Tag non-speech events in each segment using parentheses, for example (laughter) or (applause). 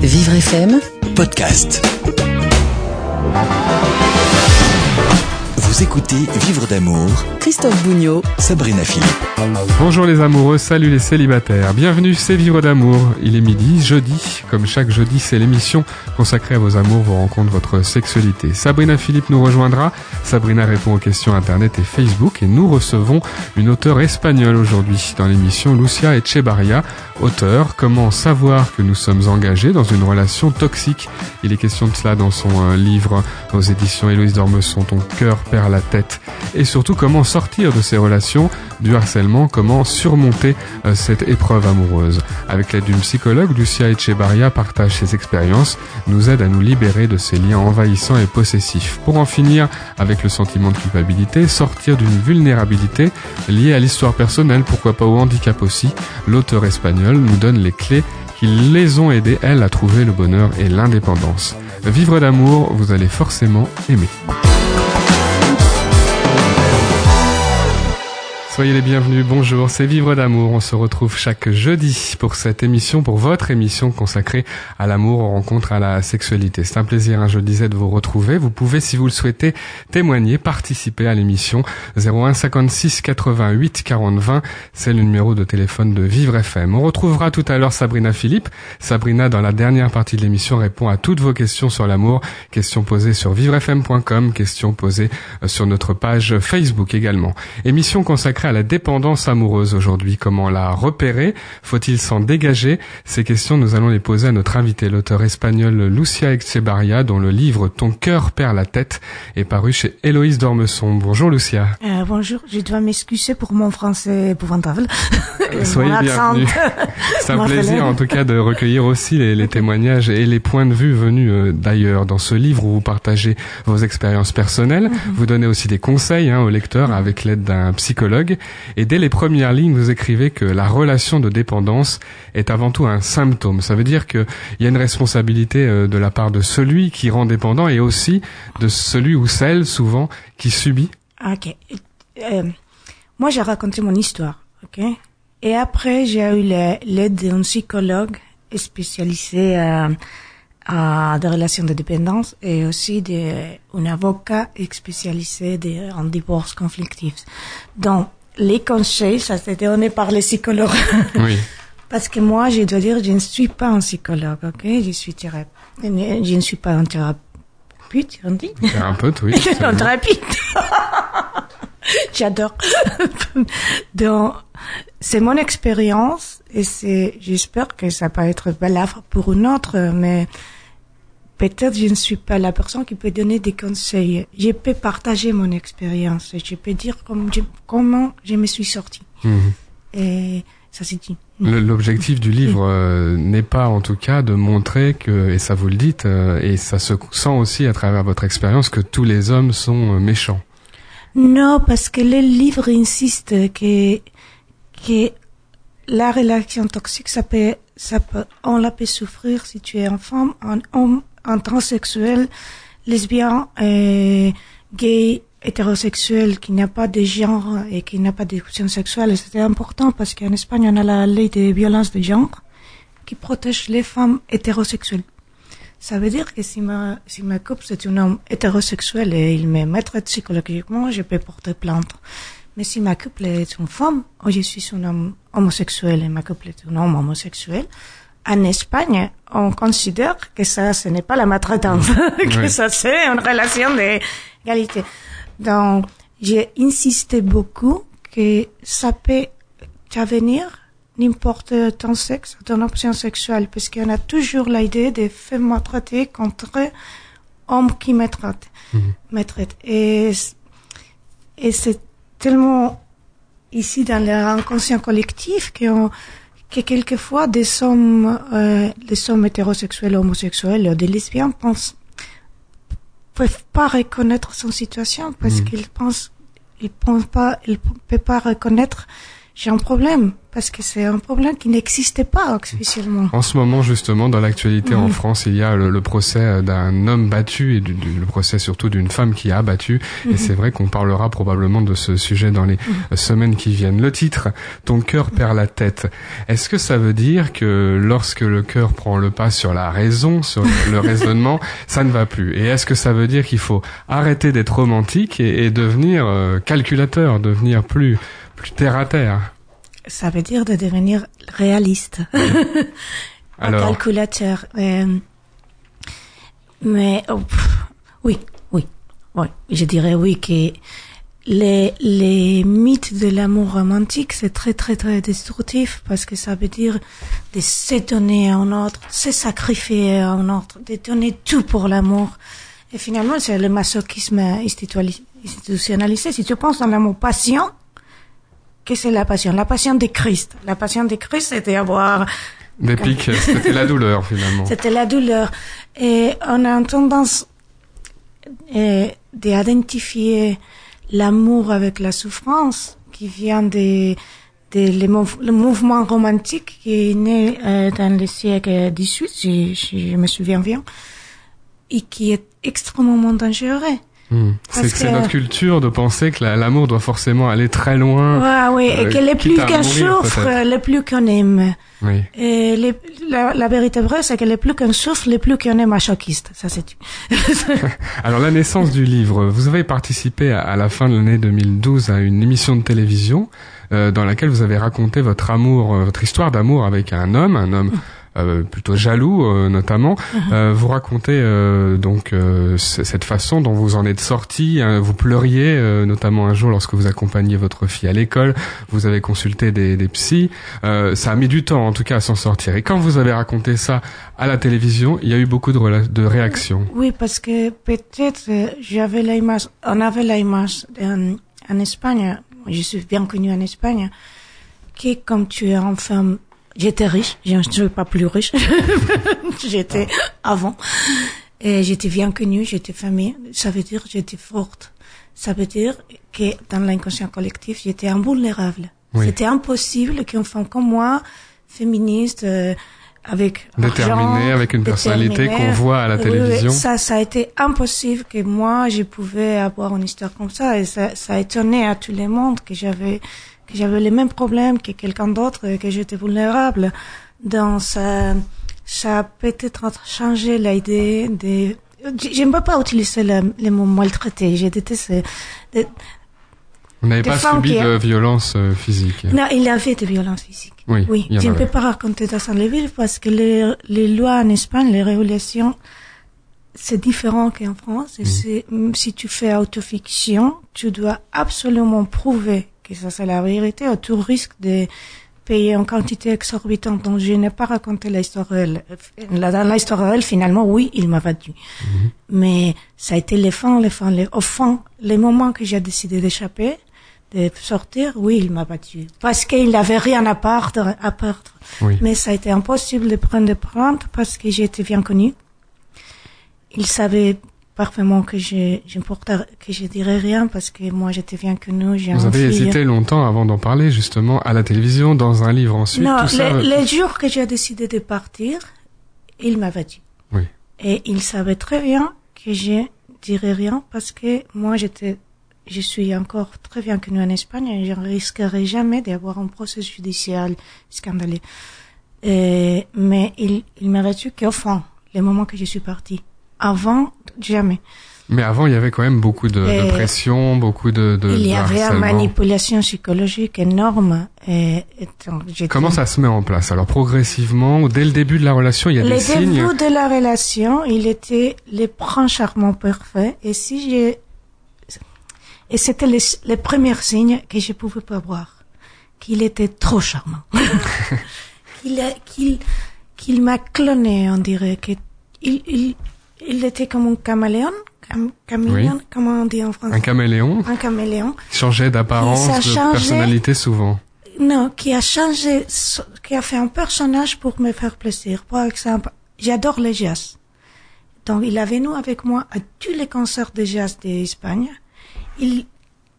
Vivre FM podcast. Vous écoutez Vivre d'amour, Christophe Bougnot Sabrina Philippe. Bonjour les amoureux, salut les célibataires. Bienvenue, c'est Vivre d'amour. Il est midi, jeudi. Comme chaque jeudi, c'est l'émission consacrée à vos amours, vos rencontres, votre sexualité. Sabrina Philippe nous rejoindra. Sabrina répond aux questions internet et Facebook et nous recevons une auteure espagnole aujourd'hui dans l'émission Lucia Echebarria. Auteur, comment savoir que nous sommes engagés dans une relation toxique? Il est question de cela dans son euh, livre aux éditions Héloïse Dormesson, Ton cœur perd la tête. Et surtout, comment sortir de ces relations, du harcèlement, comment surmonter euh, cette épreuve amoureuse. Avec l'aide d'une psychologue, Lucia Echebarria partage ses expériences, nous aide à nous libérer de ces liens envahissants et possessifs. Pour en finir avec le sentiment de culpabilité, sortir d'une vulnérabilité liée à l'histoire personnelle, pourquoi pas au handicap aussi, l'auteur espagnol nous donne les clés qui les ont aidés, elles, à trouver le bonheur et l'indépendance. Vivre d'amour, vous allez forcément aimer. Soyez les bienvenus, bonjour, c'est Vivre d'amour. On se retrouve chaque jeudi pour cette émission, pour votre émission consacrée à l'amour, aux rencontres, à la sexualité. C'est un plaisir, hein, je le disais, de vous retrouver. Vous pouvez, si vous le souhaitez, témoigner, participer à l'émission 01 56 88 40 20. C'est le numéro de téléphone de Vivre FM. On retrouvera tout à l'heure Sabrina Philippe. Sabrina, dans la dernière partie de l'émission, répond à toutes vos questions sur l'amour. Questions posées sur vivrefm.com, questions posées euh, sur notre page Facebook également. Émission consacrée à la dépendance amoureuse aujourd'hui. Comment la repérer? Faut-il s'en dégager? Ces questions, nous allons les poser à notre invité, l'auteur espagnol Lucia Echebarria, dont le livre Ton cœur perd la tête est paru chez Héloïse Dormesson. Bonjour Lucia. Euh, bonjour, je dois m'excuser pour mon français épouvantable. (laughs) Soyez bienvenue. C'est un plaisir en tout cas de recueillir aussi les, les témoignages et les points de vue venus euh, d'ailleurs dans ce livre où vous partagez vos expériences personnelles. Vous donnez aussi des conseils hein, aux lecteurs avec l'aide d'un psychologue. Et dès les premières lignes, vous écrivez que la relation de dépendance est avant tout un symptôme. Ça veut dire qu'il y a une responsabilité euh, de la part de celui qui rend dépendant et aussi de celui ou celle souvent qui subit. Ok. Euh, moi, j'ai raconté mon histoire. Ok? Et après, j'ai eu l'aide d'un psychologue spécialisé euh, à des relations de dépendance et aussi d'un avocat spécialisé en divorce conflictif. Donc, les conseils, ça s'est donné par les psychologues. (laughs) Oui. Parce que moi, je dois dire, je ne suis pas un psychologue, ok? Je suis thérapeute. Je ne suis pas un thérapeute, on dit? Thérapeute, oui. (laughs) un thérapeute. (laughs) J'adore. Donc, c'est mon expérience et c'est, j'espère que ça peut être valable pour une autre, mais peut-être je ne suis pas la personne qui peut donner des conseils. Je peux partager mon expérience je peux dire comme je, comment je me suis sortie. Mhm. Et ça c'est dit. L'objectif du livre euh, n'est pas en tout cas de montrer que, et ça vous le dites, euh, et ça se sent aussi à travers votre expérience, que tous les hommes sont euh, méchants. Non, parce que le livre insiste que, que la relation toxique, ça peut, ça peut, on la peut souffrir si tu es une femme, un homme, un transsexuel, lesbien, gay, hétérosexuel, qui n'a pas de genre et qui n'a pas d'option sexuelle. C'était important parce qu'en Espagne, on a la loi de violence de genre qui protège les femmes hétérosexuelles. Ça veut dire que si ma, si ma couple c'est un homme hétérosexuel et il me mettrait psychologiquement, je peux porter plainte. Mais si ma couple est une femme, ou je suis un homme homosexuel et ma couple est un homme homosexuel, en Espagne, on considère que ça, ce n'est pas la maltraitance, (laughs) que Oui. ça, c'est une relation d'égalité. Donc, j'ai insisté beaucoup que ça peut t'avenir n'importe ton sexe, ton option sexuelle, parce qu'on a toujours l'idée de faire maltraiter contre homme qui me traite. Et, et c'est tellement ici dans l'inconscient collectif qu'on que quelquefois des hommes, euh, des hommes hétérosexuels, homosexuels, ou des lesbiens pensent, peuvent pas reconnaître son situation parce qu'ils pensent, ils pensent pas, ils peuvent pas reconnaître j'ai un problème parce que c'est un problème qui n'existait pas officiellement. En ce moment, justement, dans l'actualité en Mhm. France, il y a le, le procès d'un homme battu et du, du- le procès surtout d'une femme qui a battu. Et c'est vrai qu'on parlera probablement de ce sujet dans les euh, semaines qui viennent. Le titre, Ton cœur perd la tête. Est-ce que ça veut dire que lorsque le cœur prend le pas sur la raison, sur le, le raisonnement, (laughs) ça ne va plus? Et est-ce que ça veut dire qu'il faut arrêter d'être romantique et, et devenir euh, calculateur, devenir plus plus terre à terre Ça veut dire de devenir réaliste. (laughs) un Alors, calculateur. euh, mais oh, oui, oui, oui. Je dirais oui que les, les mythes de l'amour romantique, c'est très, très, très destructif parce que ça veut dire de se donner à un autre, se sacrifier à un autre, de donner tout pour l'amour. Et finalement, c'est le masochisme institutionnalisé. Si tu penses dans l'amour passion, qu'est-ce que c'est la passion? La passion de Christ. La passion de Christ, c'était avoir des pics, (laughs) c'était la douleur finalement. c'était la douleur. Et on a une tendance euh, d'identifier l'amour avec la souffrance qui vient de, de le, mouv- le mouvement romantique qui est né euh, dans le siècle XVIII, si, si je me souviens bien, et qui est extrêmement dangereux. Hmm. C'est que notre culture de penser que la- l'amour doit forcément aller très loin. Ouais, oui, et euh, que le plus qu'on souffre, peut-être. le plus qu'on aime. Oui. Et les- la, la vérité vraie, c'est que le plus qu'on souffre, le plus qu'on est masochiste. Ça, c'est (laughs) Alors la naissance du livre, vous avez participé à, à la fin de l'année 2012 à une émission de télévision euh, dans laquelle vous avez raconté votre amour, euh, votre histoire d'amour avec un homme, un homme euh, plutôt jaloux euh, notamment. Euh, vous racontez euh, donc euh, cette façon dont vous en êtes sorti. hein, vous pleuriez euh, notamment un jour lorsque vous accompagniez votre fille à l'école. Vous avez consulté des, des psys. Euh, ça a mis du temps en tout cas à s'en sortir. Et quand vous avez raconté ça à la télévision, il y a eu beaucoup de, réactions. Oui, parce que peut-être euh, j'avais l'image, on avait l'image en, en Espagne, je suis bien connue en Espagne, que comme tu es une femme, j'étais riche, je ne suis pas plus riche, (laughs) j'étais avant, et j'étais bien connue, j'étais famille, ça veut dire j'étais forte. Ça veut dire que dans l'inconscient collectif, j'étais invulnérable. Oui. C'était impossible qu'une femme comme moi, féministe, euh, avec Déterminée, avec une personnalité qu'on voit à la télévision. ça, ça a été impossible que moi, je pouvais avoir une histoire comme ça. Et ça, ça a étonné à tout le monde que j'avais, que j'avais les mêmes problèmes que quelqu'un d'autre, et que j'étais vulnérable. Donc, ça, ça a peut-être changé l'idée de, peux pas utiliser le, le mot maltraité. J'ai déteste, de- Vous n'avez pas subi qui- de violence euh, physique? non, il y avait des violences physiques. Oui, Oui, je ne peux pas raconter dans un livre parce que les, les lois en Espagne, les régulations, c'est différent qu'en France. Et même si tu fais autofiction, tu dois absolument prouver que ça c'est la vérité ou tu risques de payer en quantité exorbitante. Donc je n'ai pas raconté l'histoire réelle. Dans l'histoire réelle, finalement, oui, il m'a battu. Mais ça a été les fins, les fins, les, au fond, les moments que j'ai décidé d'échapper, de sortir, oui, il m'a battu. Parce qu'il n'avait rien à perdre, à perdre. Oui. Mais ça a été impossible de prendre des plaintes parce que j'étais bien connue. Il savait parfaitement que je, je, que je dirais rien parce que moi j'étais bien connue. j'ai Vous avez fille. hésité longtemps avant d'en parler, justement, à la télévision, dans un livre ensuite, Non, tout ça. le, jour que j'ai décidé de partir, il m'a battu. Oui. Et il savait très bien que je dirais rien parce que moi j'étais, je suis encore très bien connue en Espagne et je ne risquerais jamais d'avoir un procès judiciaire scandaleux. Et, mais il, il m'a battu qu'au fond, le moment que je suis partie. Avant, jamais. Mais avant, il y avait quand même beaucoup de, pression, beaucoup de, de, il y de avait une manipulation psychologique énorme. Et, et donc, j'étais- Comment ça se met en place? Alors progressivement, ou dès le début de la relation, il y a Le des signes? début de la relation, il était le prince charmant parfait. Et si j'ai, et c'était les, les premiers signes que je pouvais pas voir. Qu'il était trop charmant. (laughs) qu'il, qu'il, qu'il m'a cloné, on dirait. Que il, il, il était comme un caméléon. Cam, caméléon, Oui. comment on dit en français? Un caméléon Un caméléon. changeait d'apparence, de changé. personnalité souvent. Non, qui a changé, qui a fait un personnage pour me faire plaisir. Par exemple, j'adore le jazz. Donc, il est venu avec moi à tous les concerts de jazz d'Espagne. Il,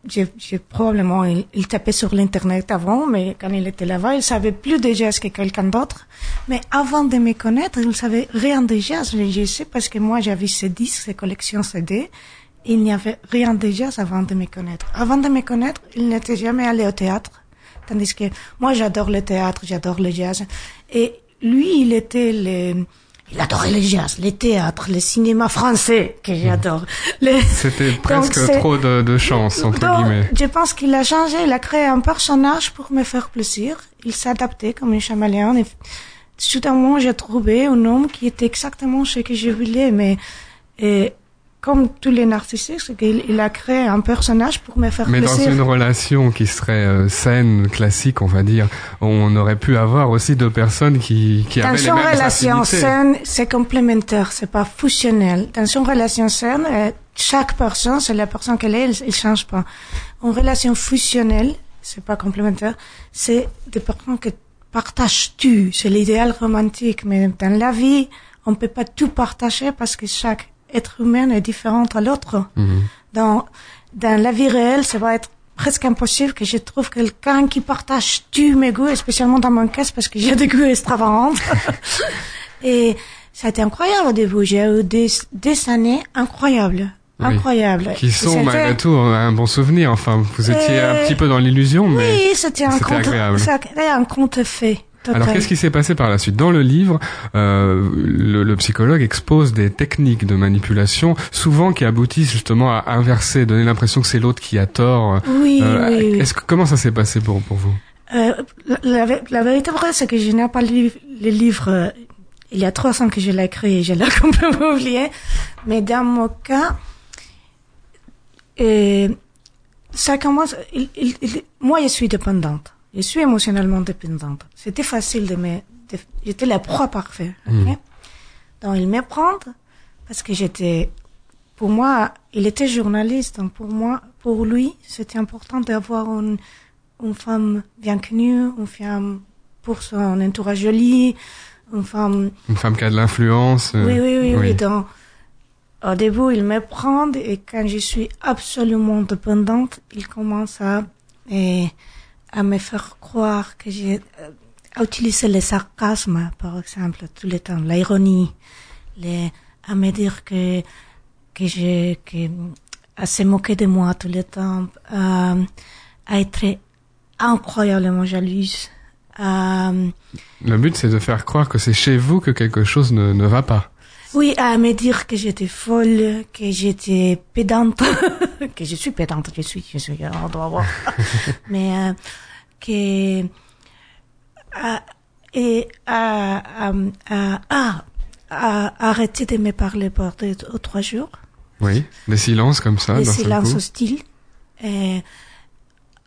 j'ai, probablement, il, il tapait sur l'internet avant, mais quand il était là-bas, il savait plus de jazz que quelqu'un d'autre. Mais avant de me connaître, il savait rien de jazz. Je sais parce que moi, j'avais ses disques, ses collections CD. Il n'y avait rien de jazz avant de me connaître. Avant de me connaître, il n'était jamais allé au théâtre. Tandis que moi, j'adore le théâtre, j'adore le jazz. Et lui, il était le, il adorait le jazz, le théâtre, le cinéma français, que j'adore. Le- C'était presque trop de, de chance, entre donc, guillemets. Je pense qu'il a changé, il a créé un personnage pour me faire plaisir. Il adapté comme un chaméléon. Et soudainement, j'ai trouvé un homme qui était exactement ce que je voulais. Mais et, comme tous les narcissiques, il, il a créé un personnage pour me faire Mais dans une relation qui serait euh, saine, classique, on va dire, on aurait pu avoir aussi deux personnes qui, qui Dans avaient les une mêmes relation affinités. saine, c'est complémentaire, c'est pas fusionnel. Dans une relation saine, euh, chaque personne, c'est la personne qu'elle est, elle, change pas. Une relation fusionnelle, c'est pas complémentaire, c'est des personnes que partagent tout. C'est l'idéal romantique, mais dans la vie, on peut pas tout partager parce que chaque être humain est différent à l'autre. Mhm. Dans, dans la vie réelle, ça va être presque impossible que je trouve quelqu'un qui partage tous mes goûts, et spécialement dans mon cas, parce que j'ai des goûts extravagants. (laughs) et ça a été incroyable au début. J'ai eu des, des années incroyables. Oui. Incroyables. Qui sont malgré tout un bon souvenir. Enfin, vous étiez Euh, un petit peu dans l'illusion, mais. Oui, c'était un conte, un conte fait. Total. Alors qu'est-ce qui s'est passé par la suite? Dans le livre, euh, le, le psychologue expose des techniques de manipulation, souvent qui aboutissent justement à inverser, donner l'impression que c'est l'autre qui a tort. Oui, Euh, oui, oui. Est-ce que comment ça s'est passé pour pour vous? Euh, la, la, vérité vraie, c'est que je n'ai pas lu le livre. euh, il y a trois ans que je l'ai écrit et je l'ai (laughs) complètement oublié. Mais dans mon cas, euh, ça commence. il- il- il- moi, je suis dépendante. Je suis émotionnellement dépendante. C'était facile de me. de- J'étais la proie parfaite. ok? Mm. Donc, il me prend parce que j'étais. Pour moi, il était journaliste. Donc, pour moi, pour lui, c'était important d'avoir une, une femme bien connue, une femme pour son entourage joli, une femme Une femme qui a de l'influence. euh, oui, oui, oui, oui. Donc, au début, il me prend et quand je suis absolument dépendante, il commence à, et, à me faire croire que j'ai, euh, à utiliser le sarcasme, par exemple, tout le temps, l'ironie, les, à me dire que, que je, que, à se moquer de moi tout le temps, à, à être incroyablement jalouse, à, Le but, c'est de faire croire que c'est chez vous que quelque chose ne, ne va pas. Oui, à me dire que j'étais folle, que j'étais pédante, (laughs) que je suis pédante, je suis, je suis, on doit voir. (laughs) Mais euh, que à- et à, à, à, arrêter de me parler pendant deux ou trois jours, Oui, des silences comme ça. des silences hostiles. Et,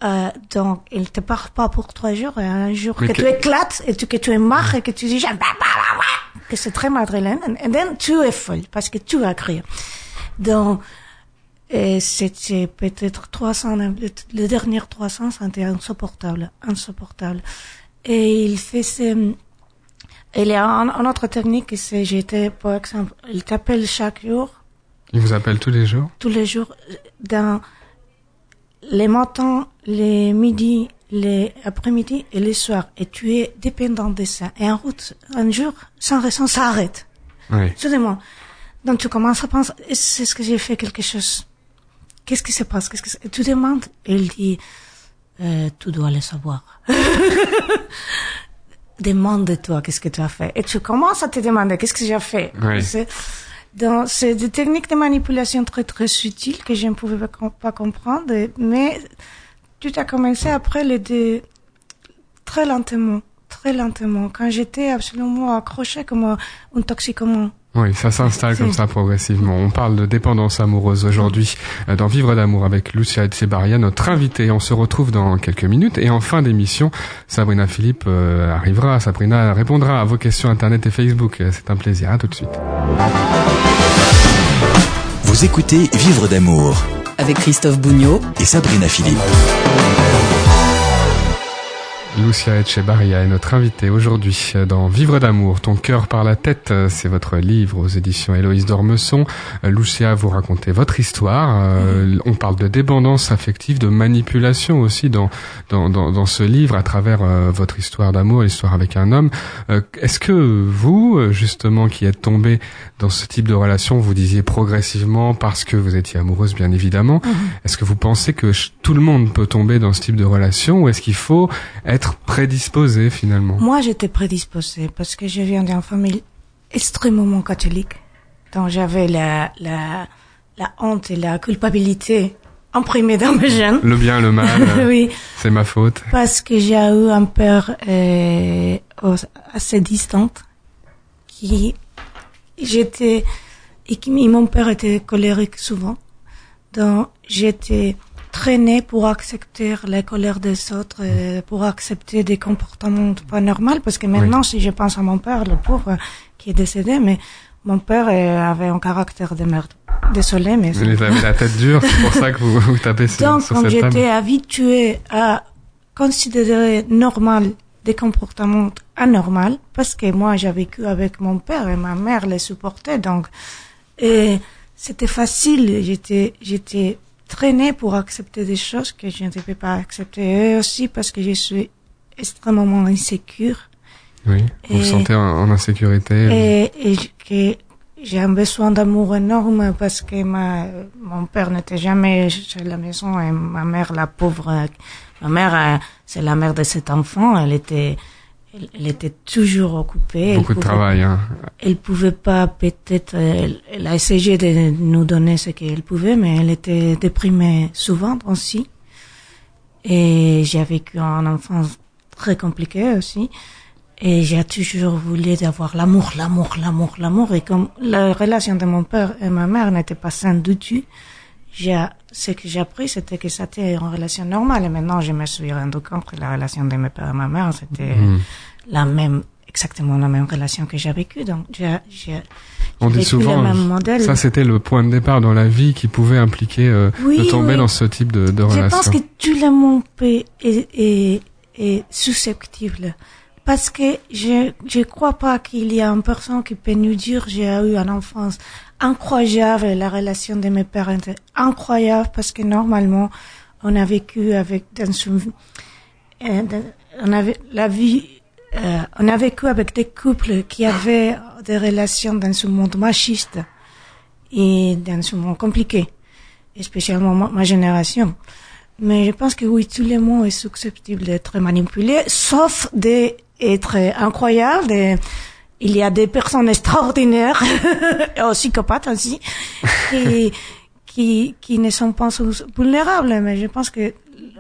euh, donc, il te parle pas pour trois jours, et un jour que, que- tu éclates et tu, que tu es marre et que tu dis, pas, pas, que c'est très madrilène, et then tu es folle, parce que tu vas crier. Donc, c'était peut-être 300, le, le dernier 300, c'était insupportable, insupportable. Et il faisait, il y a un, autre technique, c'est, j'étais, par exemple, il t'appelle chaque jour, Il vous appelle tous les jours? tous les jours, dans les matins, les midis, les après-midi et les soirs. Et tu es dépendant de ça. Et en route, un jour, sans raison, ça arrête. Oui. Soudainement. Donc tu commences à penser, est-ce ce que j'ai fait quelque chose Qu'est-ce qui se passe? Qu'est-ce que? Et tu demandes, et il dit, euh, tu dois le savoir. (laughs) Demande-toi qu'est-ce que tu as fait. Et tu commences à te demander qu'est-ce que j'ai fait? Oui. C'est, donc, c'est des techniques de manipulation très très subtiles que je ne pouvais pas, pas comprendre, mais tout a commencé après les deux, très lentement, très lentement, quand j'étais absolument accrochée comme un, toxicomane. Oui, ça s'installe comme ça progressivement. On parle de dépendance amoureuse aujourd'hui euh, dans Vivre d'amour avec Lucia Etchebarria, notre invitée. On se retrouve dans quelques minutes et en fin d'émission, Sabrina Philippe euh, arrivera. Sabrina répondra à vos questions internet et Facebook. Euh, C'est un plaisir. À tout de suite. Vous écoutez Vivre d'amour Avec Christophe Bougnot et Sabrina Philippe. Lucia Echebarria est notre invitée aujourd'hui dans Vivre d'amour, ton cœur par la tête. C'est votre livre aux éditions Héloïse d'Ormesson. Lucia, vous racontez votre histoire. Euh, on parle de dépendance affective, de manipulation aussi dans, dans, dans, dans ce livre à travers euh, votre histoire d'amour, l'histoire avec un homme. Euh, est-ce que vous, justement, qui êtes tombé dans ce type de relation, vous disiez progressivement parce que vous étiez amoureuse, bien évidemment, Mhm. est-ce que vous pensez que tout le monde peut tomber dans ce type de relation ou est-ce qu'il faut être prédisposé finalement Moi, j'étais prédisposée parce que je viens d'une famille extrêmement catholique. Donc, j'avais la, la, la honte et la culpabilité imprimées dans mes gènes. Le bien, le mal, (laughs) euh, oui, c'est ma faute. parce que j'ai eu un père euh, assez distant qui j'étais et qui mon père était colérique souvent. Donc j'étais traînée pour accepter la colère des autres, euh, pour accepter des comportements pas normaux. Parce que maintenant, si je pense à mon père, le pauvre qui est décédé, mais mon père euh, avait un caractère de merde. Désolé, mais c'est- Vous avez la tête dure, c'est pour ça que vous, vous tapez sur, donc, sur cette table. j'étais habituée à considérer normal des comportements anormaux, parce que moi, j'ai vécu avec mon père et ma mère les supportait, donc, et c'était facile. J'étais, j'étais traînée pour accepter des choses que je ne devais pas accepter. Et aussi parce que je suis extrêmement insécure. Oui, vous vous sentez en, insécurité. Et, que j'ai un besoin d'amour énorme parce que ma, mon père n'était jamais chez la maison et ma mère, la pauvre, ma mère, euh, c'est la mère de cet enfant, elle était, elle, elle était toujours occupée. Beaucoup elle de travail. Hein. Elle pouvait pas, peut-être, elle, elle a essayé de nous donner ce qu'elle pouvait, mais elle était déprimée souvent aussi. Et j'ai vécu un enfance très compliqué aussi. Et j'ai toujours voulu avoir l'amour, l'amour, l'amour, l'amour. Et comme la relation de mon père et ma mère n'était pas saine du tout, j'ai, ce que j'ai appris, c'était que c'était une relation normale. Et maintenant, je me suis rendu compte que la relation de mes pères et ma mère, c'était Mhm. la même, exactement la même relation que j'ai vécue. Donc, j'ai, j'ai, On dit souvent, le même modèle. ça c'était le point de départ dans la vie qui pouvait impliquer euh, Oui, de tomber oui. dans ce type de, de Je relation. pense que tout le monde peut, est, est, est susceptible. Parce que je je crois pas qu'il y a une personne qui peut nous dire j'ai eu une enfance incroyable, la relation de mes parents était incroyable parce que normalement on a vécu avec dans euh, on avait la vie euh, on a vécu avec des couples qui avaient des relations dans ce monde machiste et dans ce monde compliqué, spécialement ma, génération. Mais je pense que oui, tout le monde est susceptible d'être manipulé, sauf d'être incroyable. Et il y a des personnes extraordinaires, aussi (laughs) psychopathes aussi, (laughs) qui, qui, qui ne sont pas vulnérables. Mais je pense que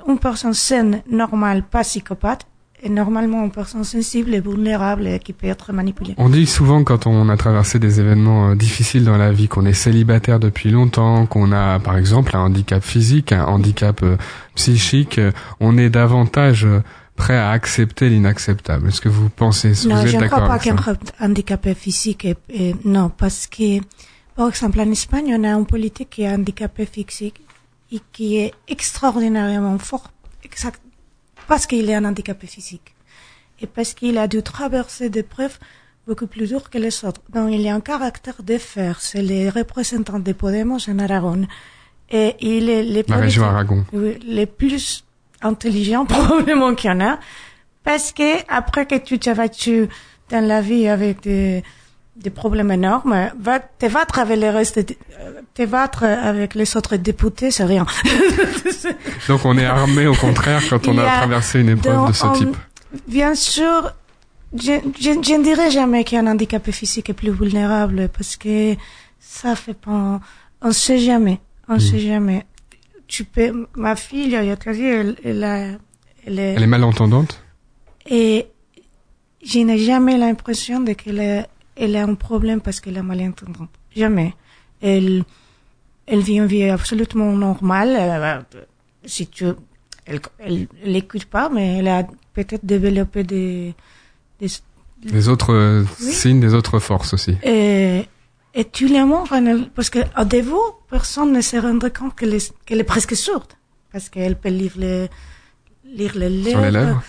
une personne saine, normale, pas psychopathe, est normalement une personne sensible et vulnérable et qui peut être manipulée. On dit souvent quand on a traversé des événements euh, difficiles dans la vie, qu'on est célibataire depuis longtemps, qu'on a par exemple un handicap physique, un handicap euh, psychique, euh, on est davantage prêt à accepter l'inacceptable. Est-ce que vous pensez, Non, vous je êtes ne crois d'accord pas qu'un handicapé physique est, est- non, parce que, par exemple, en Espagne, on a un politique qui est handicapé physique et qui est extraordinairement fort, exact, parce qu'il est un handicapé physique. Et parce qu'il a dû traverser des preuves beaucoup plus dures que les autres. Donc, il y a un caractère de fer. C'est les représentants de Podemos en Aragon. Et il est les La région politiques- Aragon. oui, les plus intelligents (laughs) probablement qu'il y en a, parce que après que tu t'es battu dans la vie avec des, des problèmes énormes, va, te battre avec les restes, euh, te battre avec les autres députés, c'est rien. (laughs) Donc on est armé au contraire quand on a a traversé une épreuve de ce type. Bien sûr, je, je, je ne dirais jamais qu'un handicapé physique est plus vulnérable parce que ça fait pas, on sait jamais, on sait jamais. Tu peux, ma fille, il y a dit, elle, elle, a- elle est, Elle est malentendante? Et je n'ai jamais l'impression de qu'elle a, elle a un problème parce qu'elle est malentendante. Jamais. Elle, elle vit une vie absolument normale. si tu, elle, elle, elle écoute pas, mais elle a peut-être développé des, des, Des autres euh, Oui. signes, des autres forces aussi. et, et tu les montres, parce qu'au début, personne ne se rendrait compte qu'elle est, qu'elle est presque sourde. Parce qu'elle peut lire les, lire les lèvres. Sur les lèvres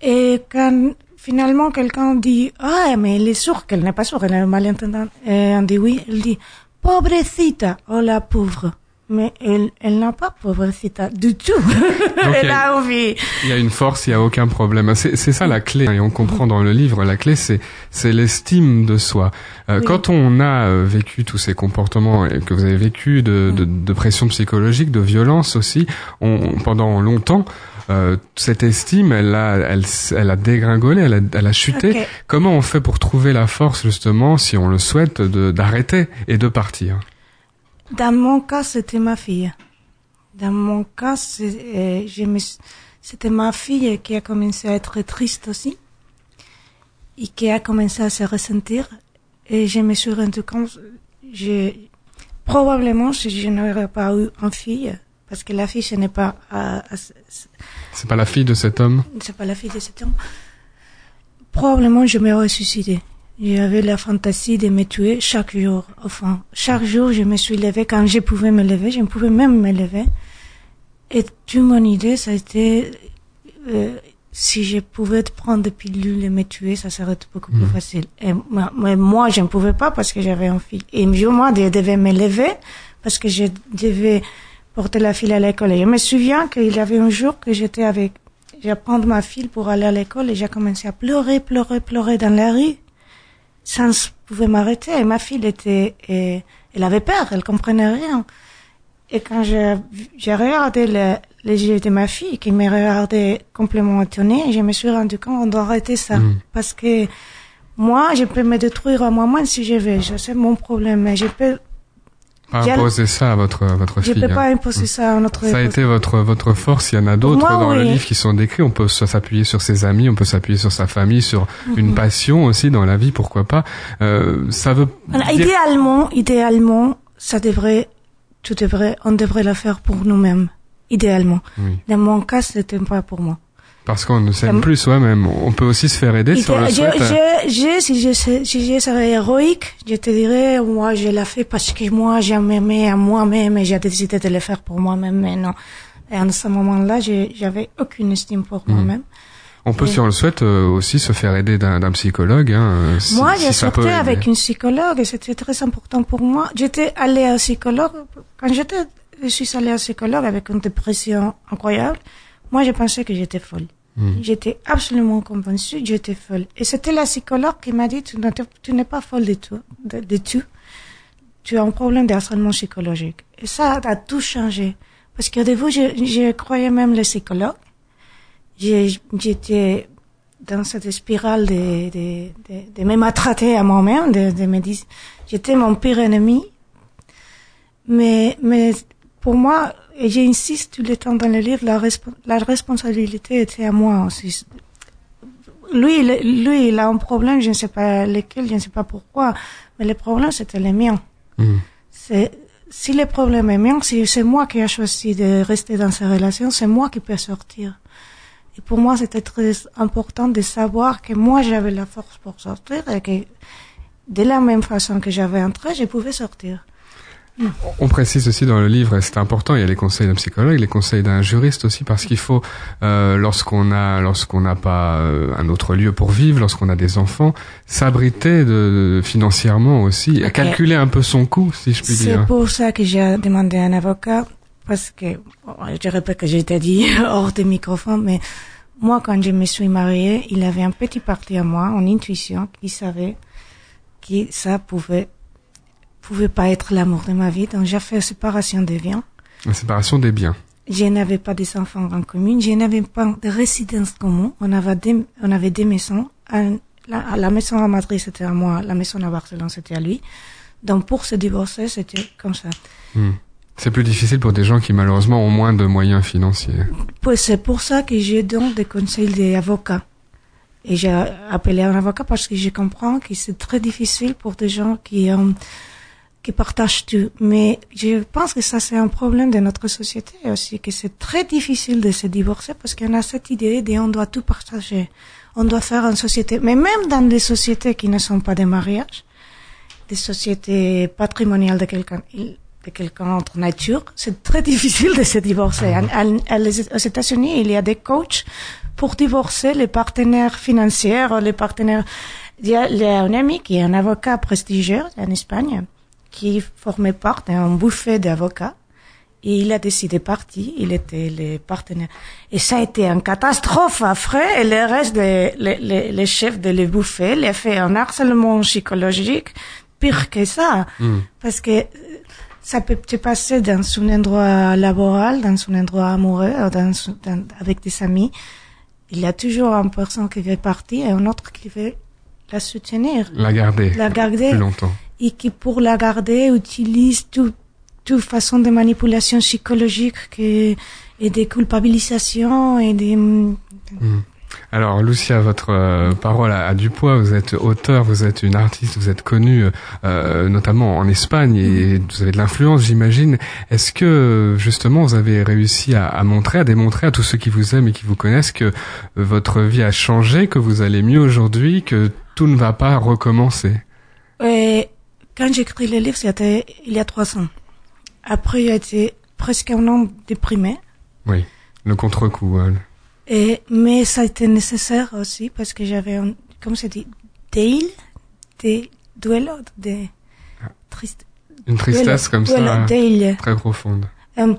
Et quand finalement quelqu'un dit ah mais elle est sourde, qu'elle n'est pas sourde, elle est malentendante, et on dit oui, elle dit pobrecita, oh la pauvre. Mais elle, elle n'a pas pobrecita du tout. (laughs) elle a- a envie. Il y a une force, il y a aucun problème. C'est c'est ça la clé, hein, et on comprend dans le livre, la clé c'est c'est l'estime de soi. Euh, Oui. Quand on a euh, vécu tous ces comportements et que vous avez vécu de, de, de pression psychologique, de violence aussi, on, pendant longtemps, euh, cette estime, elle a, elle, elle a dégringolé, elle a, elle a chuté. Comment on fait pour trouver la force justement, si on le souhaite, de d'arrêter et de partir? Dans mon cas, c'était ma fille. Dans mon cas, euh, c'était ma fille qui a commencé à être triste aussi et qui a commencé à se ressentir. Et je me suis rendu compte, je, probablement, si je n'aurais pas eu une fille, parce que la fille, ce n'est pas, euh, C'est pas la fille de cet homme? c'est pas la fille de cet homme, probablement je m'aurais suicidé. J'avais la fantaisie de me tuer chaque jour. Enfin, chaque jour, je me suis levée quand je pouvais me lever. Je pouvais même me lever. Et toute mon idée, ça a été, euh, si je pouvais prendre des pilules et me tuer, ça serait beaucoup plus facile. Et moi, mais moi, je ne pouvais pas parce que j'avais un fille. Et moi, je devais me lever parce que je devais porter la fille à l'école. Et je me souviens qu'il y avait un jour que j'étais avec, j'ai prendre ma fille pour aller à l'école et j'ai commencé à pleurer, pleurer, pleurer dans la rue sans pouvoir m'arrêter. Et ma fille était, et, elle avait peur, elle comprenait rien. Et quand j'ai j'ai regardé le- les yeux de ma fille, qui me regardait complètement étonnée, je me suis rendu compte qu'on doit arrêter ça. Mm. Parce que moi, je peux me détruire à moi-même si je veux. Je sais mon problème, mais je peux, imposer ça à votre à votre je fille. peux hein. pas imposer ça à notre Ça a été votre votre force. Il y en a d'autres dans le livre qui sont décrits. On peut s'appuyer sur ses amis, on peut s'appuyer sur sa famille, sur Mhm. une passion aussi dans la vie, pourquoi pas. Euh, ça veut Alors, dire- idéalement, idéalement, ça devrait, tu devrais, on devrait le faire pour nous-mêmes. Idéalement. Oui. Dans mon cas, c'était pas pour moi. Parce qu'on ne s'aime plus soi-même. On peut aussi se faire aider si on le souhaite. je, je, je- si je, si je serais héroïque, je te dirais, moi, je l'ai fait parce que moi, j'ai m'aimé à moi-même et j'ai décidé de le faire pour moi-même, mais non. Et en ce moment-là, j'avais aucune estime pour Mhm. moi-même. On peut, si on le souhaite, euh, aussi se faire aider d'un psychologue. Hein, si- Moi, si j'ai peut sorti avec une psychologue et c'était très important pour moi. J'étais allée à un psychologue. Quand j'étais, je suis allée à un psychologue avec une dépression incroyable. Moi, je pensais que j'étais folle. Mm. J'étais absolument convaincue que j'étais folle. Et c'était la psychologue qui m'a dit, tu n'es pas folle du tout, de, tout. Tu as un problème de harcèlement psychologique. Et ça a tout changé. Parce qu'au début, je, je croyais même les psychologues. J'étais dans cette spirale de, de, de, de me maltraiter à moi-même, de, de me dire, j'étais mon pire ennemi. Mais, mais pour moi, et j'insiste tout le temps dans le livre, la, respo- la responsabilité était à moi aussi. Lui, il- lui, il a un problème, je ne sais pas lequel, je ne sais pas pourquoi, mais le problème, c'était le mien. Mm. C'est, si le problème est mien, si c'est moi qui ai choisi de rester dans ces relations, c'est moi qui peux sortir. Et pour moi, c'était très important de savoir que moi, j'avais la force pour sortir et que de la même façon que j'avais entré, je pouvais sortir. On précise aussi dans le livre, et c'est important, il y a les conseils d'un psychologue, les conseils d'un juriste aussi, parce qu'il faut, euh, lorsqu'on a, lorsqu'on n'a pas euh, un autre lieu pour vivre, lorsqu'on a des enfants, s'abriter de, financièrement aussi, calculer un peu son coût, si je puis C'est dire. pour ça que j'ai demandé un avocat, parce que, bon, je répète que j'ai été dit (laughs) hors des microphones, mais moi, quand je me suis mariée, il avait un petit parti à moi, en intuition, qui savait que ça pouvait, pouvait pas être l'amour de ma vie. Donc, j'ai fait séparation des biens. La séparation des biens. Je n'avais pas des enfants en commun, je n'avais pas de résidence commune. On avait des, on avait des maisons. La, la maison à Madrid, c'était à moi, la maison à Barcelone, c'était à lui. Donc, pour se divorcer, c'était comme ça. Hmm. C'est plus difficile pour des gens qui malheureusement ont moins de moyens financiers. C'est pour ça que je donne des conseils d'avocat. Et j'ai appelé un avocat parce que je comprends que c'est très difficile pour des gens qui, euh, qui partagent tout. Mais je pense que ça, c'est un problème de notre société aussi, que c'est très difficile de se divorcer parce qu'on a cette idée de on doit tout partager. On doit faire une société. Mais même dans des sociétés qui ne sont pas des mariages, des sociétés patrimoniales de quelqu'un, avec quelqu'un entre nature, c'est très (laughs) difficile de se divorcer. Les- aux États-Unis, il y a des coachs pour divorcer les partenaires financiers, les partenaires. Il y a, il y a un ami qui est un avocat prestigieux en Espagne, qui formait part d'un buffet d'avocats. Et il a décidé de partir, il était le partenaire. Et ça a été une catastrophe après, et le reste des les, les, chefs de le buffet les fait un harcèlement psychologique pire que ça. Parce que euh, ça peut te passer dans un endroit laboral, dans un endroit amoureux, dans, dans- avec des amis. Il y a toujours une personne qui veut partir et une autre qui veut la soutenir, La garder. la garder Plus longtemps. Et qui pour la garder utilise tout, toute façon de manipulation psychologique que, et des culpabilisations et des... Alors, Lucia, votre euh, parole a, a du poids. Vous êtes auteur, vous êtes une artiste, vous êtes connue euh, notamment en Espagne et vous avez de l'influence, j'imagine. Est-ce que justement vous avez réussi à, à montrer, à démontrer à tous ceux qui vous aiment et qui vous connaissent que euh, votre vie a changé, que vous allez mieux aujourd'hui, que tout ne va pas recommencer? Et quand j'ai écrit le livre, c'était il y a trois ans. Après, j'ai été presque un an déprimé. Oui, le contre-coup. hein. Et, mais ça a été nécessaire aussi parce que j'avais, un, comme ça dit, deuil, des duelo, des tristes. Une tristesse comme duelo, ça, deuil. très profonde. Euh,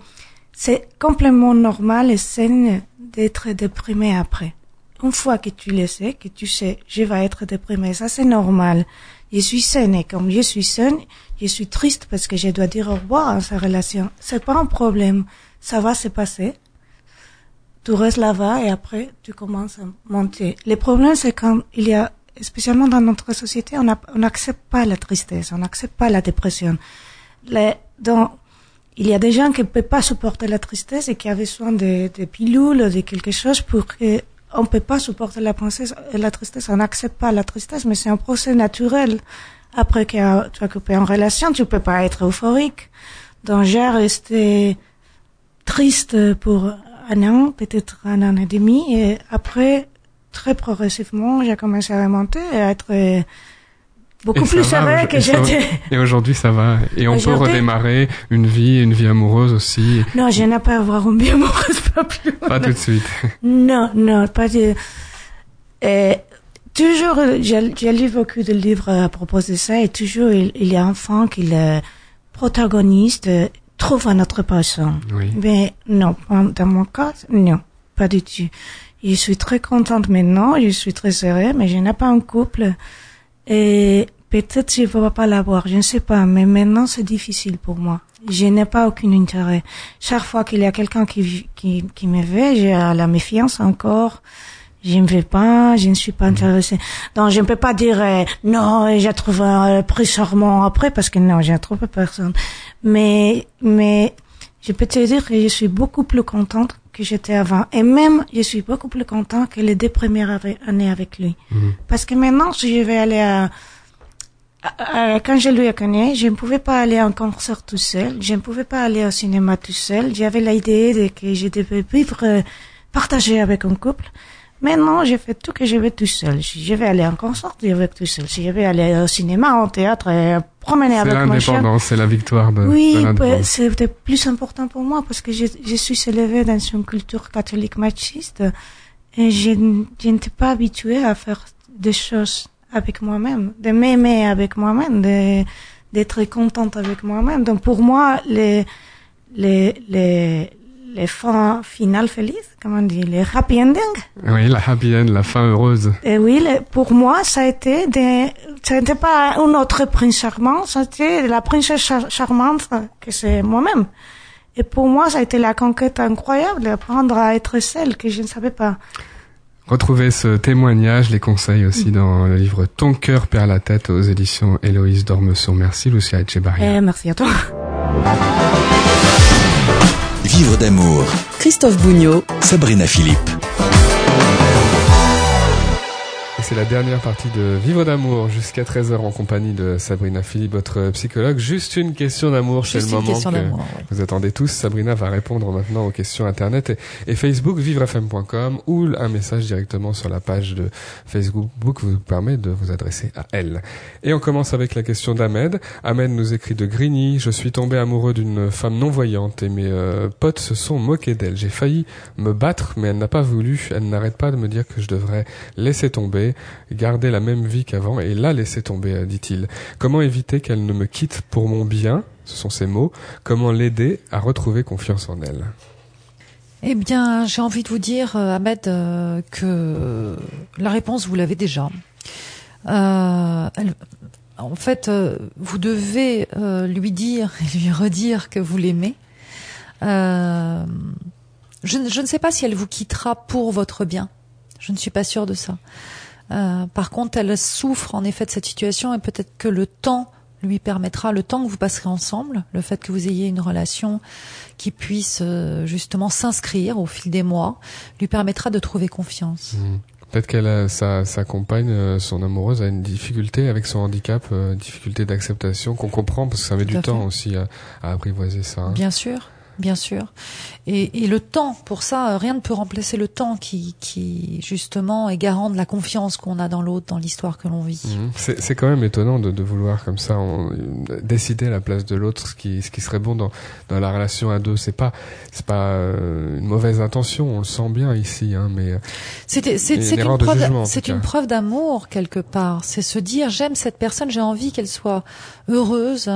c'est complètement normal et sain d'être déprimé après. Une fois que tu le sais, que tu sais, je vais être déprimé, ça c'est normal. Je suis saine et comme je suis saine, je suis triste parce que je dois dire au revoir à sa relation. C'est pas un problème. Ça va se passer. Tu restes là-bas et après tu commences à monter. Le problème c'est quand il y a, spécialement dans notre société, on n'accepte pas la tristesse, on n'accepte pas la dépression. Les, dans, il y a des gens qui ne peuvent pas supporter la tristesse et qui ont besoin de, de pilules, de quelque chose pour que on peut pas supporter la, princesse, la tristesse. On n'accepte pas la tristesse, mais c'est un procès naturel. Après que tu as coupé en relation, tu peux pas être euphorique. Donc j'ai resté triste pour un an, peut-être un an et demi, et après, très progressivement, j'ai commencé à remonter et à être euh, beaucoup Et plus ça va, et que j'étais. Et aujourd'hui, ça va. Et on peut redémarrer une vie, une vie amoureuse aussi. Non, je n'ai pas à avoir une vie amoureuse, pas plus. Pas tout de suite. Non, non, pas de. Euh, toujours, j'ai lu beaucoup de livres à propos de ça, et toujours il, il y a un enfant qui le protagoniste euh, trouve un autre personne. Oui. Mais non, dans mon cas, non, pas du tout. Je suis très contente maintenant, je suis très heureuse, mais je n'ai pas un couple. Et peut-être je ne vais pas l'avoir, je ne sais pas, mais maintenant c'est difficile pour moi. Je n'ai pas aucun intérêt. Chaque fois qu'il y a quelqu'un qui, qui, qui me veut, j'ai la méfiance encore. Je ne veux pas, je ne suis pas intéressée. Donc, je ne peux pas dire euh, non, j'ai trouvé un plus charmant après parce que non, j'ai trouvé personne. Mais, mais je peux te dire que je suis beaucoup plus contente que j'étais avant. Et même, je suis beaucoup plus contente que les deux premières années avec lui. Parce que maintenant, si je vais aller à, à- à- quand je lui ai connu, je ne pouvais pas aller un concert tout seul, je ne pouvais pas aller au cinéma tout seul. J'avais l'idée de que je devais vivre, euh, partager avec un couple. Maintenant, je fais tout que je veux tout seul. Si je vais aller un concert, je vais tout seul. Si je vais aller au cinéma, au théâtre, et promener C'est avec mon chien. l'indépendance, c'est la victoire de, Oui, de l'indépendance. c'était plus important pour moi parce que je, je suis élevée dans une culture catholique machiste et je, n'étais pas habituée à faire des choses avec moi-même, de m'aimer avec moi-même, de, d'être contente avec moi-même. Donc pour moi, les, les, les, les fins finales felices, comment on dit, les happy ending, Oui, la happy end, la fin heureuse. et oui, le- pour moi, ça a été des, ça n'était pas un autre prince charmant, c'était la princesse char- charmante que c'est moi-même. Et pour moi, ça a été la conquête incroyable d'apprendre à être celle que je ne savais pas. Retrouvez ce témoignage, les conseils aussi dans le livre Ton cœur perd la tête aux éditions Héloïse Dormesson. Merci Lucia Echebarria. Et merci à toi. Vivre d'amour. Christophe Bougnot, Sabrina Philippe. C'est la dernière partie de Vivre d'amour jusqu'à 13h en compagnie de Sabrina Philippe, votre psychologue. Juste une question d'amour, c'est le moment que vous attendez tous. Sabrina va répondre maintenant aux questions internet et, Facebook, vivrefm.com ou un message directement sur la page de Facebook vous permet de vous adresser à elle. Et on commence avec la question d'Ahmed. Ahmed nous écrit de Grigny. Je suis tombé amoureux d'une femme non-voyante et mes euh, potes se sont moqués d'elle. J'ai failli me battre, mais elle n'a pas voulu. Elle n'arrête pas de me dire que je devrais laisser tomber, garder la même vie qu'avant et la laisser tomber, euh, dit-il. Comment éviter qu'elle ne me quitte pour mon bien? Ce sont ses mots. Comment l'aider à retrouver confiance en elle? Eh bien, j'ai envie de vous dire, euh, Ahmed, euh, que la réponse, vous l'avez déjà. en fait, vous devez lui dire (laughs) et lui redire que vous l'aimez. je, je, ne sais pas si elle vous quittera pour votre bien. Je ne suis pas sûre de ça. Euh, par contre, elle souffre en effet de cette situation et peut-être que le temps lui permettra, le temps que vous passerez ensemble, le fait que vous ayez une relation qui puisse euh, justement s'inscrire au fil des mois, lui permettra de trouver confiance. Mmh. Peut-être qu'elle sa, sa compagne, euh, son amoureuse, a une difficulté avec son handicap, difficulté d'acceptation qu'on comprend parce que ça met du temps aussi à, apprivoiser ça. Hein. Bien sûr bien sûr. Et, et, le temps, pour ça, rien ne peut remplacer le temps qui, qui justement est garant de la confiance qu'on a dans l'autre, dans l'histoire que l'on vit. Mhm. C'est quand même étonnant de, de vouloir comme ça on, décider à la place de l'autre ce qui, ce qui serait bon dans, dans la relation à deux. C'est pas c'est pas euh, une mauvaise intention, on le sent bien ici, hein, mais euh, c'est une, une preuve d'amour quelque part. C'est se dire j'aime cette personne, j'ai envie qu'elle soit heureuse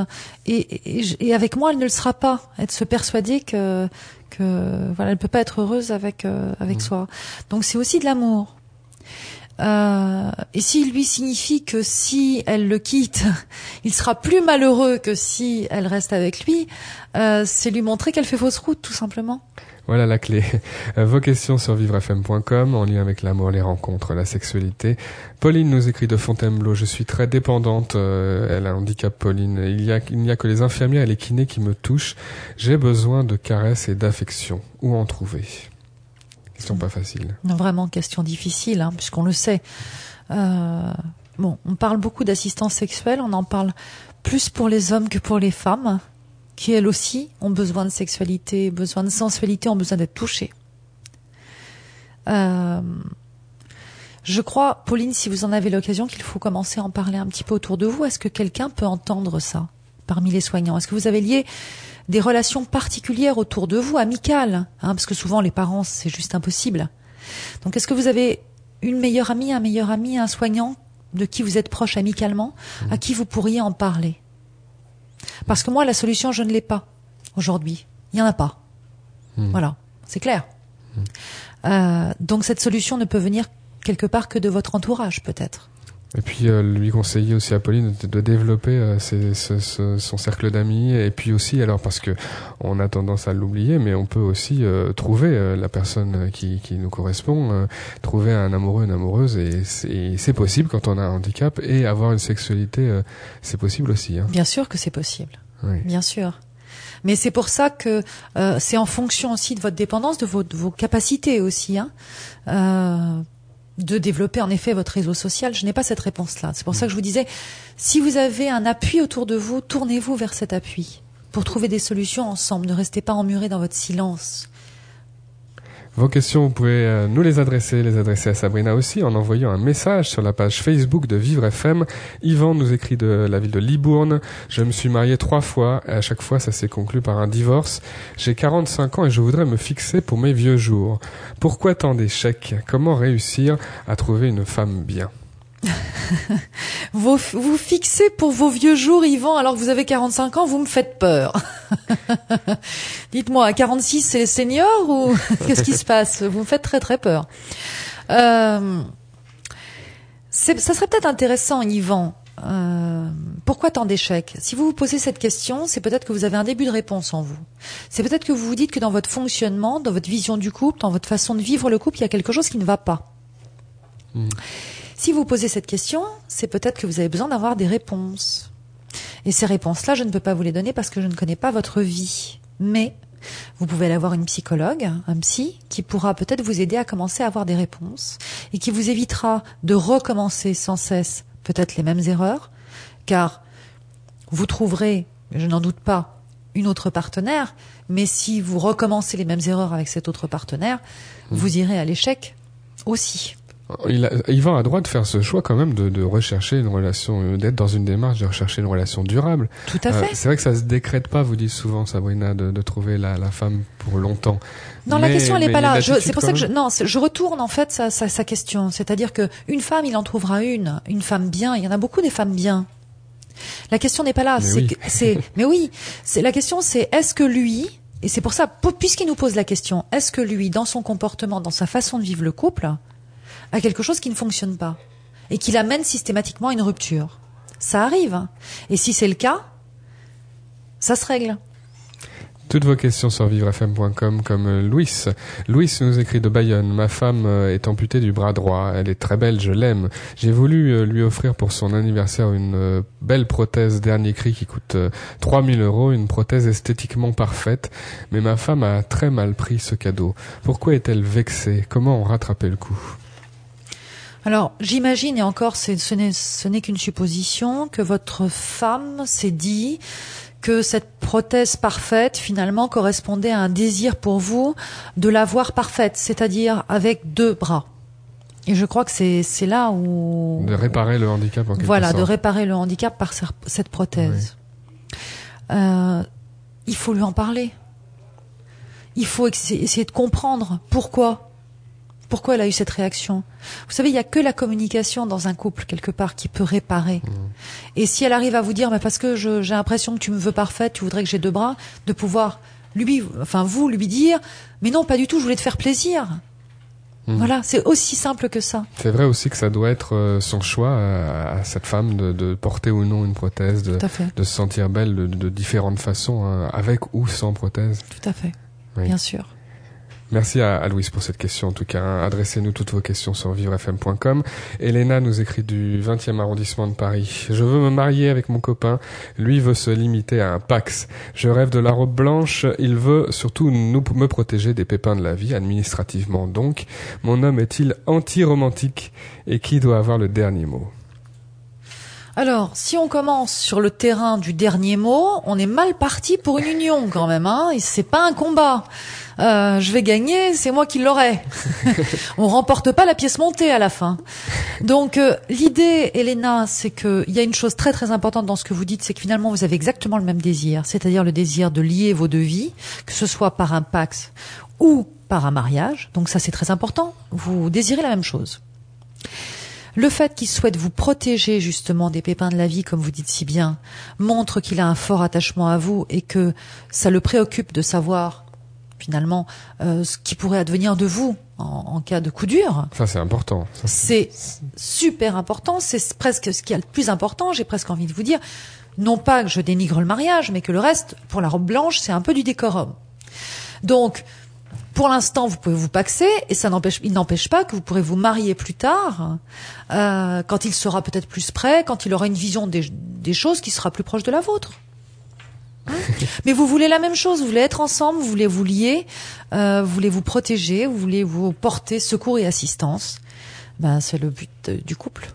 et, et, et avec moi elle ne le sera pas. Être se persuader que que voilà, elle peut pas être heureuse avec euh, avec mm. soi. Donc c'est aussi de l'amour. Euh, et s'il lui signifie que si elle le quitte, (laughs) il sera plus malheureux que si elle reste avec lui, euh, c'est lui montrer qu'elle fait fausse route, tout simplement. Voilà la clé. (laughs) Euh, vos questions sur vivrefm.com en lien avec l'amour, les rencontres, la sexualité. Pauline nous écrit de Fontainebleau. Je suis très dépendante. Euh, elle a un handicap, Pauline. Il n'y a que les infirmières et les kinés qui me touchent. J'ai besoin de caresses et d'affection. Où en trouver? Question pas facile. Vraiment question difficile, hein, puisqu'on le sait. Euh, bon, on parle beaucoup d'assistance sexuelle. On en parle plus pour les hommes que pour les femmes qui elles aussi ont besoin de sexualité, besoin de sensualité, ont besoin d'être touchées. Euh, je crois, Pauline, si vous en avez l'occasion, qu'il faut commencer à en parler un petit peu autour de vous. Est-ce que quelqu'un peut entendre ça parmi les soignants? Est-ce que vous avez lié des relations particulières autour de vous, amicales? Hein, Parce que souvent, les parents, c'est juste impossible. Donc, est-ce que vous avez une meilleure amie, un meilleur ami, un soignant de qui vous êtes proche amicalement, à qui vous pourriez en parler? Parce que moi, la solution, je ne l'ai pas aujourd'hui. Il n'y en a pas. Hmm. Voilà, c'est clair. Hmm. Euh, donc cette solution ne peut venir quelque part que de votre entourage, peut-être. Et puis euh, lui conseiller aussi à Pauline de, développer euh, son cercle d'amis et puis aussi alors parce que on a tendance à l'oublier mais on peut aussi euh, trouver la personne qui, qui nous correspond trouver un amoureux une amoureuse et c'est possible quand on a un handicap et avoir une sexualité c'est possible aussi hein. bien sûr que c'est possible oui. bien sûr mais c'est pour ça que c'est en fonction aussi de votre dépendance, de vos, de vos capacités aussi. Hein de développer en effet votre réseau social. Je n'ai pas cette réponse-là. C'est pour ça que je vous disais, si vous avez un appui autour de vous, tournez-vous vers cet appui pour trouver des solutions ensemble. Ne restez pas emmurés dans votre silence. Vos questions, vous pouvez euh, nous les adresser, les adresser à Sabrina aussi en envoyant un message sur la page Facebook de Vivre FM. Yvan nous écrit de la ville de Libourne. Je me suis marié trois fois et à chaque fois ça s'est conclu par un divorce. J'ai 45 ans et je voudrais me fixer pour mes vieux jours. Pourquoi tant d'échecs? Comment réussir à trouver une femme bien? (laughs) vous, vous fixez pour vos vieux jours, Yvan, alors que vous avez 45 ans, vous me faites peur. (laughs) Dites-moi, à 46, c'est les seniors ou (laughs) qu'est-ce qui se passe? Vous me faites très très peur. Euh, ça serait peut-être intéressant, Yvan. Euh, pourquoi tant d'échecs? Si vous vous posez cette question, c'est peut-être que vous avez un début de réponse en vous. C'est peut-être que vous vous dites que dans votre fonctionnement, dans votre vision du couple, dans votre façon de vivre le couple, il y a quelque chose qui ne va pas. Hmm. Si vous posez cette question, c'est peut-être que vous avez besoin d'avoir des réponses. Et ces réponses-là, je ne peux pas vous les donner parce que je ne connais pas votre vie. Mais Vous pouvez aller voir une psychologue, un psy, qui pourra peut-être vous aider à commencer à avoir des réponses et qui vous évitera de recommencer sans cesse peut-être les mêmes erreurs, car vous trouverez, je n'en doute pas, une autre partenaire, mais si vous recommencez les mêmes erreurs avec cet autre partenaire, Mmh. vous irez à l'échec aussi. Il a, Yvan a droit de faire ce choix quand même de, de rechercher une relation, euh, d'être dans une démarche de rechercher une relation durable. Tout à Euh, fait. c'est vrai que ça se décrète pas, vous dites souvent Sabrina, de, de trouver la, la femme pour longtemps. Non, la question elle est pas il là. C'est pour ça que je, non, je retourne en fait sa, sa, sa question. C'est-à-dire que une femme, il en trouvera une, une femme bien. Il y en a beaucoup des femmes bien. La question n'est pas là. Mais C'est, oui. c'est, (laughs) mais oui, c'est la question, c'est est-ce que lui, et c'est pour ça, puisqu'il nous pose la question, est-ce que lui, dans son comportement, dans sa façon de vivre le couple, a quelque chose qui ne fonctionne pas et qui l'amène systématiquement à une rupture Ça arrive. Et si c'est le cas, ça se règle. Toutes vos questions sur vivrefm.com comme euh, Louis. Louis nous écrit de Bayonne. Ma femme euh, est amputée du bras droit. Elle est très belle, je l'aime. J'ai voulu euh, lui offrir pour son anniversaire une belle prothèse dernier cri qui coûte euh, 3000 euros, une prothèse esthétiquement parfaite. Mais ma femme a très mal pris ce cadeau. Pourquoi est-elle vexée? Comment en rattraper le coup? Alors, j'imagine, et encore, ce n'est qu'une supposition, que votre femme s'est dit que cette prothèse parfaite, finalement, correspondait à un désir pour vous de la voir parfaite, c'est-à-dire avec deux bras. Et je crois que c'est c'est là où... De réparer le handicap en quelque Voilà, sorte. de réparer le handicap par cette prothèse. Euh, il faut lui en parler. Il faut essayer de comprendre pourquoi. Pourquoi elle a eu cette réaction? Vous savez, il n'y a que la communication dans un couple, quelque part, qui peut réparer. Et si elle arrive à vous dire, mais parce que j'ai l'impression que tu me veux parfaite, tu voudrais que j'ai deux bras, de pouvoir lui, enfin vous, lui dire, mais non, pas du tout, je voulais te faire plaisir. Mhm. Voilà, c'est aussi simple que ça. C'est vrai aussi que ça doit être euh, son choix à, à cette femme de, de porter ou non une prothèse, de, se sentir belle de, de différentes façons, hein, avec ou sans prothèse. tout à fait, Oui. bien sûr. Merci à, Louise pour cette question. En tout cas, hein. adressez-nous toutes vos questions sur vivrefm.com. Elena nous écrit du 20e arrondissement de Paris. Je veux me marier avec mon copain. Lui veut se limiter à un pax. Je rêve de la robe blanche. Il veut surtout nous, me protéger des pépins de la vie, administrativement donc. Mon homme est-il anti-romantique? Et qui doit avoir le dernier mot? Alors, si on commence sur le terrain du dernier mot, on est mal parti pour une union quand même. Hein c'est pas un combat. Euh, je vais gagner, c'est moi qui l'aurai. (laughs) on remporte pas la pièce montée à la fin. Donc euh, l'idée, Elena, c'est que il y a une chose très très importante dans ce que vous dites, c'est que finalement vous avez exactement le même désir, c'est-à-dire le désir de lier vos deux vies, que ce soit par un pax ou par un mariage. Donc ça c'est très important. Vous désirez la même chose. Le fait qu'il souhaite vous protéger justement des pépins de la vie, comme vous dites si bien, montre qu'il a un fort attachement à vous et que ça le préoccupe de savoir finalement euh, ce qui pourrait advenir de vous en, en cas de coup dur. Ça, c'est important. C'est super important, c'est presque ce qui est le plus important, j'ai presque envie de vous dire. Non pas que je dénigre le mariage, mais que le reste, pour la robe blanche, c'est un peu du décorum. Donc, pour l'instant, vous pouvez vous paxer, et ça n'empêche, il n'empêche pas que vous pourrez vous marier plus tard, euh, quand il sera peut-être plus prêt, quand il aura une vision des, des choses qui sera plus proche de la vôtre. Hein Mais vous voulez la même chose, vous voulez être ensemble, vous voulez vous lier, euh, vous voulez vous protéger, vous voulez vous porter secours et assistance. Ben, c'est le but euh, du couple.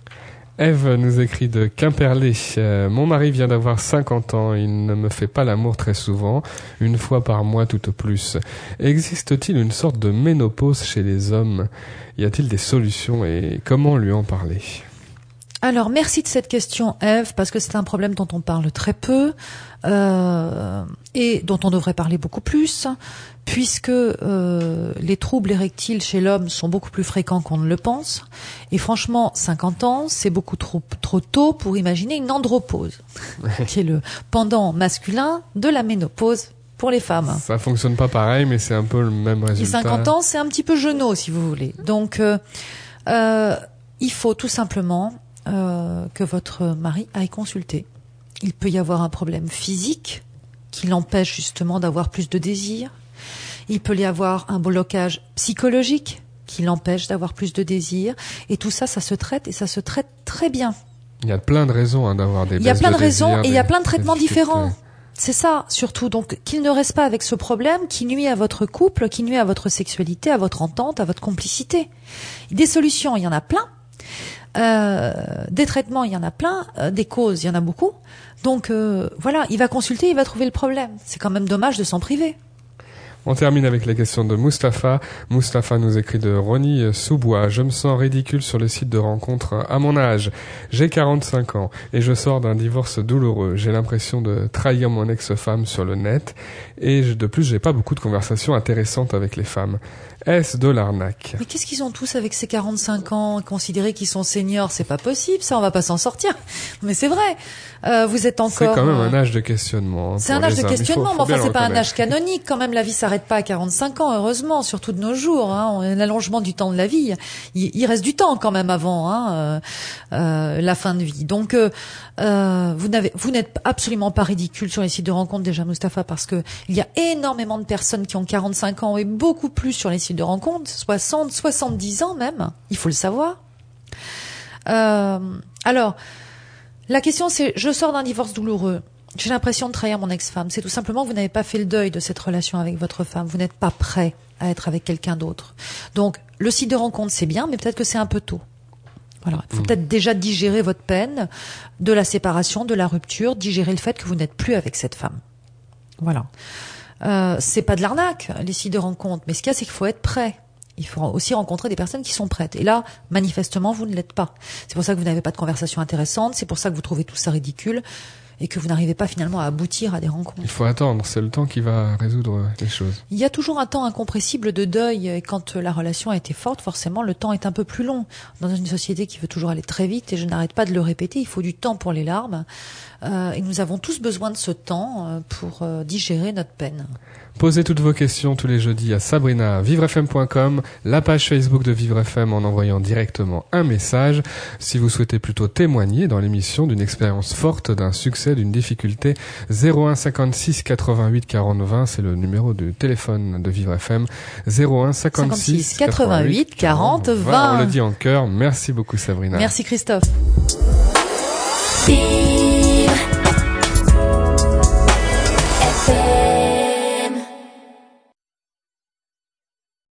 Eve nous écrit de Quimperlé. Euh, mon mari vient d'avoir 50 ans. Il ne me fait pas l'amour très souvent, une fois par mois tout au plus. Existe-t-il une sorte de ménopause chez les hommes? Y a-t-il des solutions et comment lui en parler? Alors, merci de cette question, Eve, parce que c'est un problème dont on parle très peu euh, et dont on devrait parler beaucoup plus, puisque euh, les troubles érectiles chez l'homme sont beaucoup plus fréquents qu'on ne le pense. Et franchement, 50 ans, c'est beaucoup trop, trop tôt pour imaginer une andropause, qui est le pendant masculin de la ménopause pour les femmes. Ça fonctionne pas pareil, mais c'est un peu le même Et résultat. 50 ans, c'est un petit peu genou, si vous voulez. Donc, euh, euh, il faut tout simplement euh, que votre mari aille consulter. Il peut y avoir un problème physique qui l'empêche justement d'avoir plus de désir. Il peut y avoir un blocage psychologique qui l'empêche d'avoir plus de désir. Et tout ça, ça se traite et ça se traite très bien. Il y a plein de raisons hein, d'avoir des Il y a plein de raisons et il y a plein de traitements différents. C'est ça, surtout. Donc, qu'il ne reste pas avec ce problème qui nuit à votre couple, qui nuit à votre sexualité, à votre entente, à votre complicité. Des solutions, il y en a plein. Euh, des traitements, il y en a plein. Euh, des causes, il y en a beaucoup. Donc, euh, voilà, il va consulter, il va trouver le problème. C'est quand même dommage de s'en priver. On termine avec la question de Mustapha. Mustapha nous écrit de Ronnie Soubois. Je me sens ridicule sur le site de rencontre à mon âge. J'ai 45 ans et je sors d'un divorce douloureux. J'ai l'impression de trahir mon ex-femme sur le net et de plus j'ai pas beaucoup de conversations intéressantes avec les femmes. Est-ce de l'arnaque? Mais qu'est-ce qu'ils ont tous avec ces 45 ans Considérer qu'ils sont seniors, c'est pas possible, ça, on va pas s'en sortir. Mais c'est vrai, euh, vous êtes encore... C'est quand même un euh, âge de questionnement. hein, C'est un âge de questionnement, mais enfin c'est pas un âge canonique quand même. La vie s'arrête pas à 45 ans, heureusement, surtout de nos jours. Hein. On- L'allongement du temps de la vie, il, il reste du temps quand même avant hein, euh, euh, la fin de vie. Donc euh, euh, vous n'avez, vous n'êtes absolument pas ridicule sur les sites de rencontres déjà, Mustapha, parce que il y a énormément de personnes qui ont 45 ans et beaucoup plus sur les sites de rencontres, 60, 70 ans même. Il faut le savoir. Euh, alors. La question c'est, je sors d'un divorce douloureux. J'ai l'impression de trahir mon ex-femme. C'est tout simplement que vous n'avez pas fait le deuil de cette relation avec votre femme. Vous n'êtes pas prêt à être avec quelqu'un d'autre. Donc, le site de rencontre, c'est bien, mais peut-être que c'est un peu tôt. Voilà. Il faut peut-être déjà digérer votre peine de la séparation, de la rupture, digérer le fait que vous n'êtes plus avec cette femme. Voilà. Euh, c'est pas de l'arnaque, les sites de rencontre. Mais ce qu'il y a, c'est qu'il faut être prêt. Il faut aussi rencontrer des personnes qui sont prêtes. Et là, manifestement, vous ne l'êtes pas. C'est pour ça que vous n'avez pas de conversation intéressante. C'est pour ça que vous trouvez tout ça ridicule et que vous n'arrivez pas finalement à aboutir à des rencontres. Il faut attendre, c'est le temps qui va résoudre les choses. Il y a toujours un temps incompressible de deuil et quand la relation a été forte, forcément le temps est un peu plus long. Dans une société qui veut toujours aller très vite et je n'arrête pas de le répéter, il faut du temps pour les larmes Euh, et nous avons tous besoin de ce temps euh, pour euh, digérer notre peine. Posez toutes vos questions tous les jeudis à Sabrina, vivrefm.com, la page Facebook de Vivre FM en envoyant directement un message. Si vous souhaitez plutôt témoigner dans l'émission d'une expérience forte, d'un succès, d'une difficulté, 01 56 88 40 20, c'est le numéro de téléphone de Vivre FM. 01 56 88 40 20. On le dit en chœur. Merci beaucoup Sabrina. Merci Christophe.